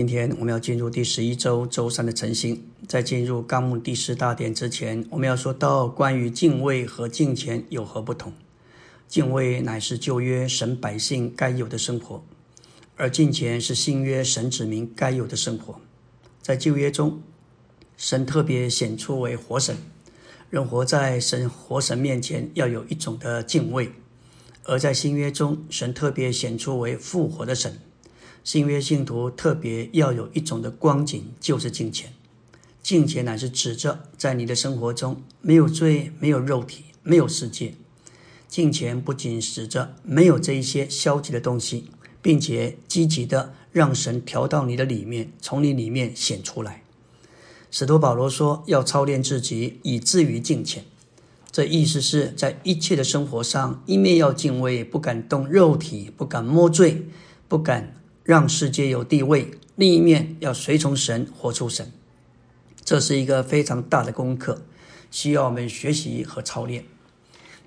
今天我们要进入第十一周周三的晨星，在进入纲目第四大点之前，我们要说到关于敬畏和敬虔有何不同。敬畏乃是旧约神百姓该有的生活，而敬虔是新约神子民该有的生活。在旧约中，神特别显出为活神，人活在神活神面前要有一种的敬畏；而在新约中，神特别显出为复活的神。新约信徒特别要有一种的光景，就是敬虔。敬虔乃是指着在你的生活中没有罪、没有肉体、没有世界。敬虔不仅指着没有这一些消极的东西，并且积极的让神调到你的里面，从你里面显出来。使徒保罗说要操练自己，以至于敬虔。这意思是在一切的生活上，一面要敬畏，不敢动肉体，不敢摸罪，不敢。让世界有地位，另一面要随从神，活出神，这是一个非常大的功课，需要我们学习和操练。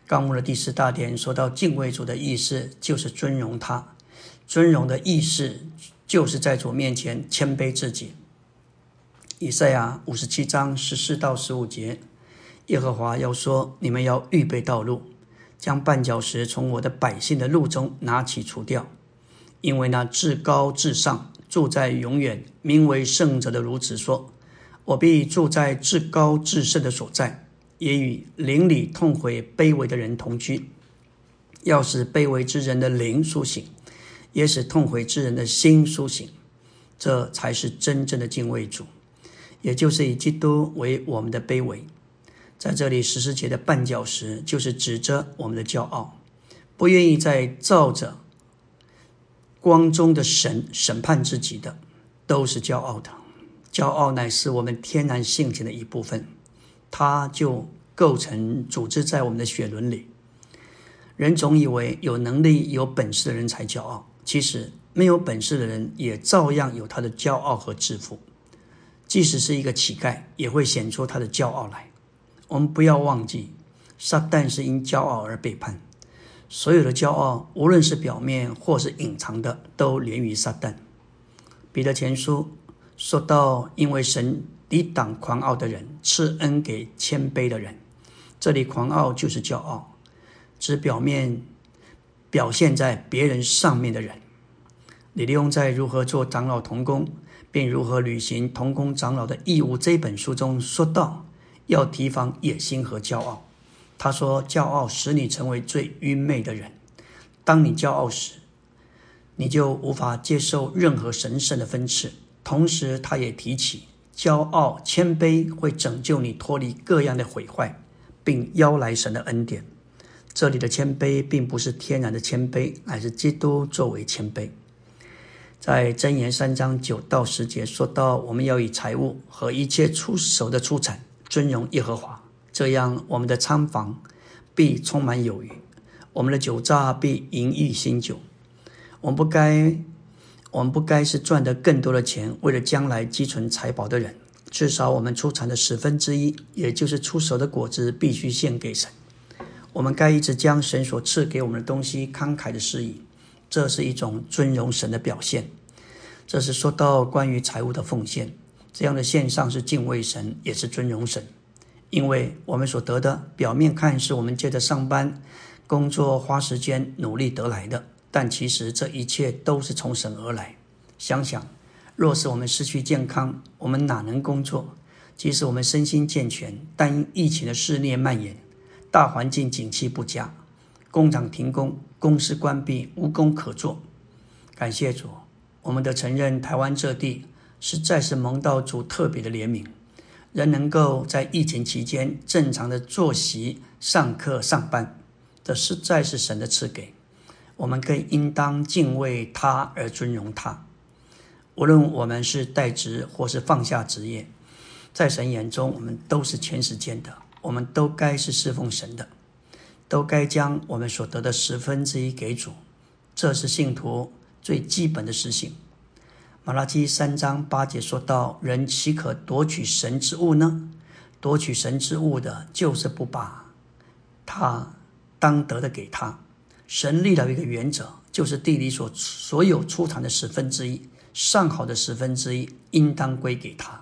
纲目的第四大点说到敬畏主的意思，就是尊荣他。尊荣的意思，就是在主面前谦卑自己。以赛亚五十七章十四到十五节，耶和华要说：你们要预备道路，将绊脚石从我的百姓的路中拿起除掉。因为那至高至上住在永远名为圣者的如此说：“我必住在至高至圣的所在，也与灵里痛悔卑微的人同居。要使卑微之人的灵苏醒，也使痛悔之人的心苏醒。这才是真正的敬畏主，也就是以基督为我们的卑微。在这里，十四节的绊脚石就是指着我们的骄傲，不愿意再照着。”光中的神审判自己的，都是骄傲的。骄傲乃是我们天然性情的一部分，它就构成组织在我们的血轮里。人总以为有能力、有本事的人才骄傲，其实没有本事的人也照样有他的骄傲和自负。即使是一个乞丐，也会显出他的骄傲来。我们不要忘记，撒旦是因骄傲而背叛。所有的骄傲，无论是表面或是隐藏的，都连于撒旦。彼得前书说到：“因为神抵挡狂傲的人，赐恩给谦卑的人。”这里狂傲就是骄傲，指表面表现在别人上面的人。李利用在《如何做长老同工，并如何履行同工长老的义务》这本书中说到，要提防野心和骄傲。他说：“骄傲使你成为最愚昧的人。当你骄傲时，你就无法接受任何神圣的分赐。同时，他也提起，骄傲谦卑会拯救你脱离各样的毁坏，并邀来神的恩典。这里的谦卑并不是天然的谦卑，乃是基督作为谦卑。在箴言三章九到十节说到，我们要以财物和一切出手的出产尊荣耶和华。”这样，我们的仓房必充满有余，我们的酒榨必盈溢新酒。我们不该，我们不该是赚得更多的钱，为了将来积存财宝的人。至少我们出产的十分之一，也就是出手的果子，必须献给神。我们该一直将神所赐给我们的东西慷慨的施以，这是一种尊荣神的表现。这是说到关于财务的奉献，这样的献上是敬畏神，也是尊荣神。因为我们所得的，表面看是我们借着上班、工作、花时间、努力得来的，但其实这一切都是从神而来。想想，若是我们失去健康，我们哪能工作？即使我们身心健全，但因疫情的肆虐蔓延，大环境景气不佳，工厂停工，公司关闭，无工可做。感谢主，我们的承认，台湾这地实在是蒙到主特别的怜悯。人能够在疫情期间正常的作息、上课、上班，这实在是神的赐给。我们更应当敬畏他而尊荣他。无论我们是代职或是放下职业，在神眼中，我们都是全时间的。我们都该是侍奉神的，都该将我们所得的十分之一给主。这是信徒最基本的实行。马拉基三章八节说到：“人岂可夺取神之物呢？夺取神之物的，就是不把他当得的给他。神立了一个原则，就是地里所所有出产的十分之一，上好的十分之一应当归给他。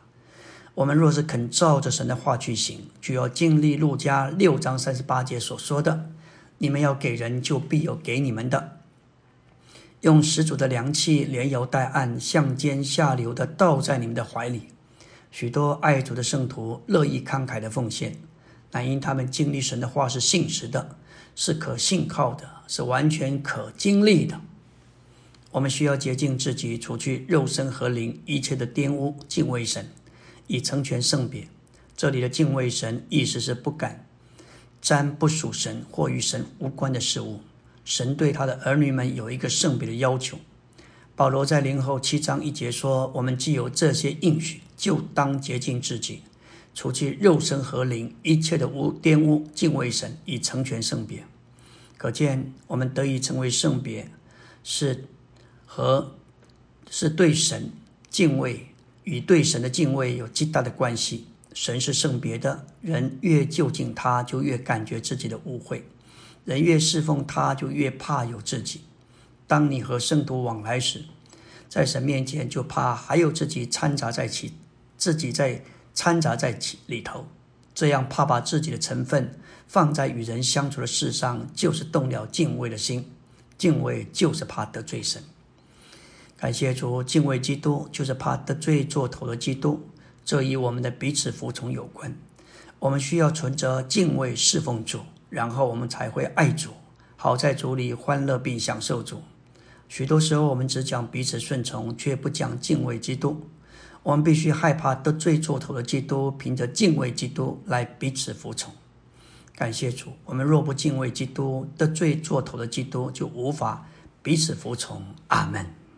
我们若是肯照着神的话去行，就要经历路加六章三十八节所说的：“你们要给人，就必有给你们的。”用十足的良器，连摇带按，向肩下流的倒在你们的怀里。许多爱主的圣徒乐意慷慨的奉献，乃因他们经历神的话是信实的，是可信靠的，是完全可经历的。我们需要洁净自己，除去肉身和灵一切的玷污，敬畏神。以成全圣别。这里的敬畏神，意思是不敢沾不属神或与神无关的事物。神对他的儿女们有一个圣别的要求。保罗在零后七章一节说：“我们既有这些应许，就当洁净自己，除去肉身和灵一切的污玷污，敬畏神，以成全圣别。”可见，我们得以成为圣别，是和是对神敬畏。与对神的敬畏有极大的关系。神是圣别的，人越就近他，就越感觉自己的污秽；人越侍奉他，就越怕有自己。当你和圣徒往来时，在神面前就怕还有自己掺杂在其，自己在掺杂在其里头。这样怕把自己的成分放在与人相处的事上，就是动了敬畏的心。敬畏就是怕得罪神。感谢主，敬畏基督就是怕得罪做头的基督，这与我们的彼此服从有关。我们需要存着敬畏侍奉主，然后我们才会爱主，好在主里欢乐并享受主。许多时候，我们只讲彼此顺从，却不讲敬畏基督。我们必须害怕得罪做头的基督，凭着敬畏基督来彼此服从。感谢主，我们若不敬畏基督，得罪做头的基督就无法彼此服从。阿门。